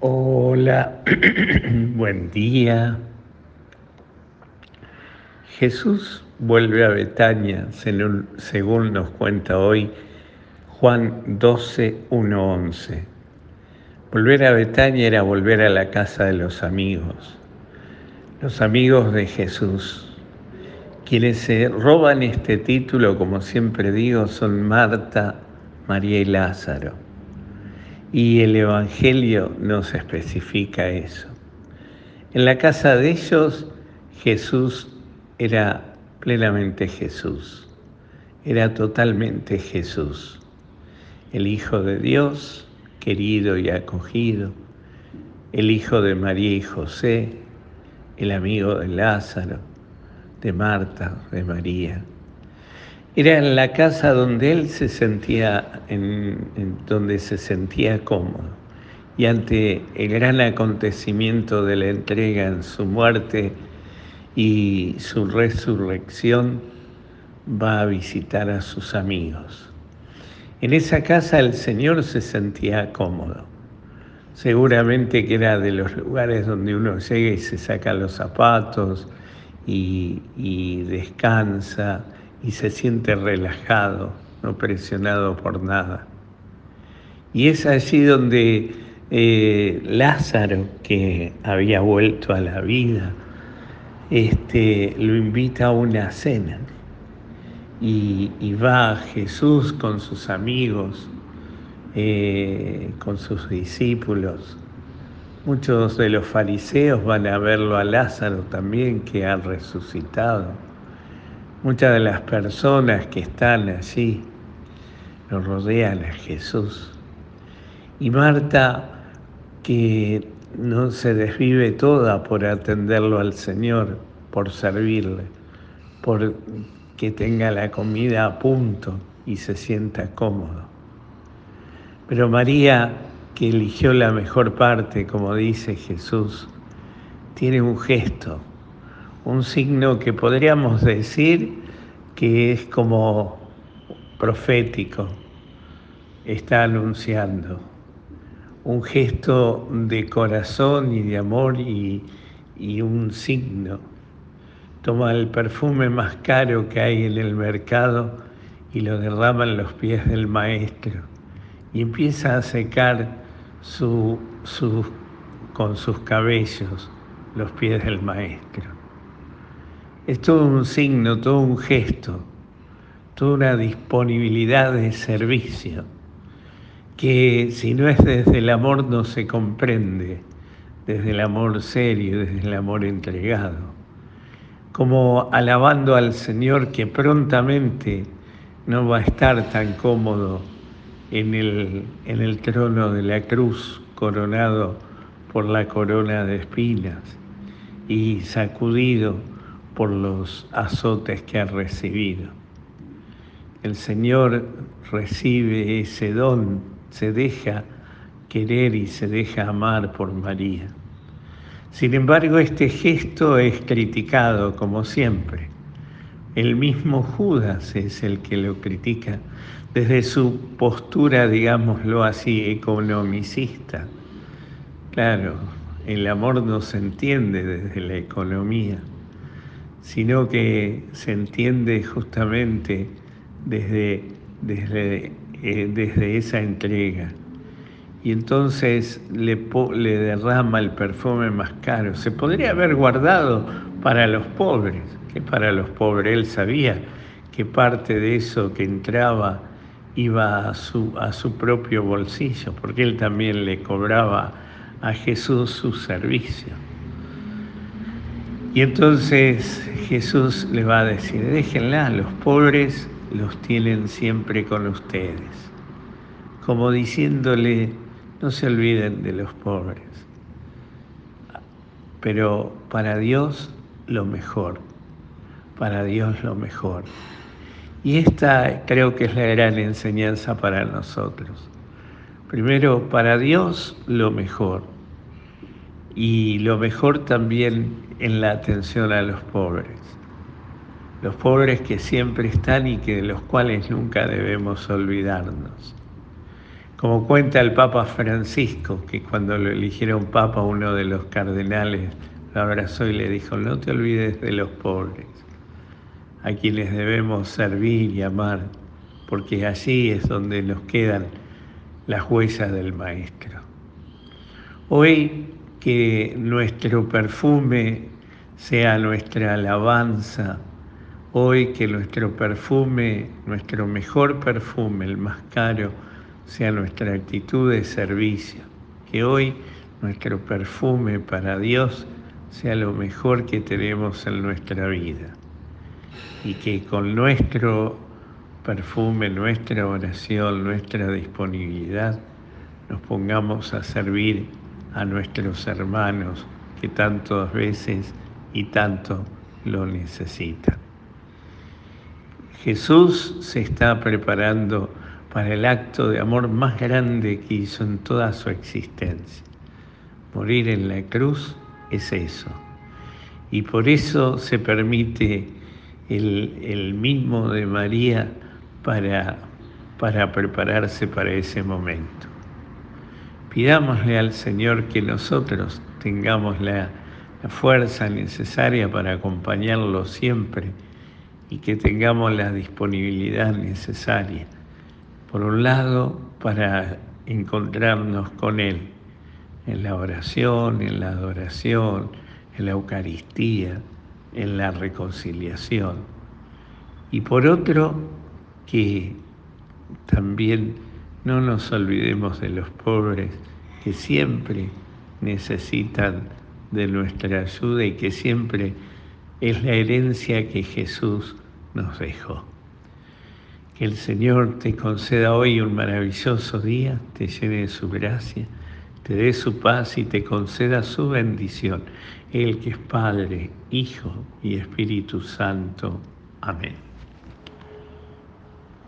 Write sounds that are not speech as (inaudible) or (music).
Hola, (clears throat) buen día. Jesús vuelve a Betania, según nos cuenta hoy Juan 12, 1, 11. Volver a Betania era volver a la casa de los amigos, los amigos de Jesús. Quienes se roban este título, como siempre digo, son Marta, María y Lázaro. Y el Evangelio nos especifica eso. En la casa de ellos Jesús era plenamente Jesús, era totalmente Jesús, el Hijo de Dios, querido y acogido, el Hijo de María y José, el amigo de Lázaro, de Marta, de María. Era la casa donde él se sentía, en, donde se sentía cómodo. Y ante el gran acontecimiento de la entrega en su muerte y su resurrección, va a visitar a sus amigos. En esa casa el Señor se sentía cómodo. Seguramente que era de los lugares donde uno llega y se saca los zapatos y, y descansa y se siente relajado, no presionado por nada. Y es allí donde eh, Lázaro, que había vuelto a la vida, este, lo invita a una cena. Y, va Jesús con sus amigos, eh, con sus discípulos. Muchos de los fariseos van a verlo a Lázaro también, que ha resucitado Muchas de las personas que están allí lo rodean a Jesús. Y Marta, que no se desvive toda por atenderlo al Señor, por servirle, por que tenga la comida a punto y se sienta cómodo. Pero María, que eligió la mejor parte, como dice Jesús, tiene un gesto un signo que podríamos decir que es como profético, está anunciando un gesto de corazón y de amor y, y un signo. Toma el perfume más caro que hay en el mercado y lo derrama en los pies del maestro y empieza a secar su, su, con sus cabellos los pies del maestro es todo un signo, todo un gesto, toda una disponibilidad de servicio, que si no es desde el amor no se comprende, desde el amor serio, desde el amor entregado, como alabando al Señor que prontamente no va a estar tan cómodo en el, en el trono de la cruz, coronado por la corona de espinas y sacudido por los azotes que ha recibido. El Señor recibe ese don, se deja querer y se deja amar por María. Sin embargo, este gesto es criticado como siempre. El mismo Judas es el que lo critica desde su postura, digámoslo así, economicista. Claro, el amor no se entiende desde la economía sino que se entiende justamente desde, desde, eh, desde esa entrega. Y entonces le, le derrama el perfume más caro. Se podría haber guardado para los pobres, que para los pobres él sabía que parte de eso que entraba iba a su, a su propio bolsillo, porque él también le cobraba a Jesús su servicio. Y entonces Jesús le va a decir, déjenla, los pobres los tienen siempre con ustedes, como diciéndole, no se olviden de los pobres, pero para Dios lo mejor, para Dios lo mejor. Y esta creo que es la gran enseñanza para nosotros. Primero, para Dios lo mejor y lo mejor también en la atención a los pobres. Los pobres que siempre están y que de los cuales nunca debemos olvidarnos. Como cuenta el Papa Francisco, que cuando lo eligieron Papa, uno de los cardenales lo abrazó y le dijo, no te olvides de los pobres, a quienes debemos servir y amar, porque allí es donde nos quedan las huellas del Maestro. Hoy que nuestro perfume sea nuestra alabanza, hoy que nuestro perfume, nuestro mejor perfume, el más caro, sea nuestra actitud de servicio, que hoy nuestro perfume para Dios sea lo mejor que tenemos en nuestra vida. Y que con nuestro perfume, nuestra oración, nuestra disponibilidad, nos pongamos a servir a nuestros hermanos que tantas veces y tanto lo necesitan. Jesús se está preparando para el acto de amor más grande que hizo en toda su existencia. Morir en la cruz es eso. Y por eso se permite el, mismo de María para, para prepararse para ese momento. Pidámosle al Señor que nosotros tengamos la, fuerza necesaria para acompañarlo siempre y que tengamos la disponibilidad necesaria por un lado, para encontrarnos con Él en la oración, en la adoración, en la Eucaristía, en la reconciliación. Y por otro, que también no nos olvidemos de los pobres que siempre necesitan de nuestra ayuda y que siempre es la herencia que Jesús nos dejó. Que el Señor te conceda hoy un maravilloso día, te llene de su gracia, te dé su paz y te conceda su bendición. El que es Padre, Hijo y Espíritu Santo. Amén.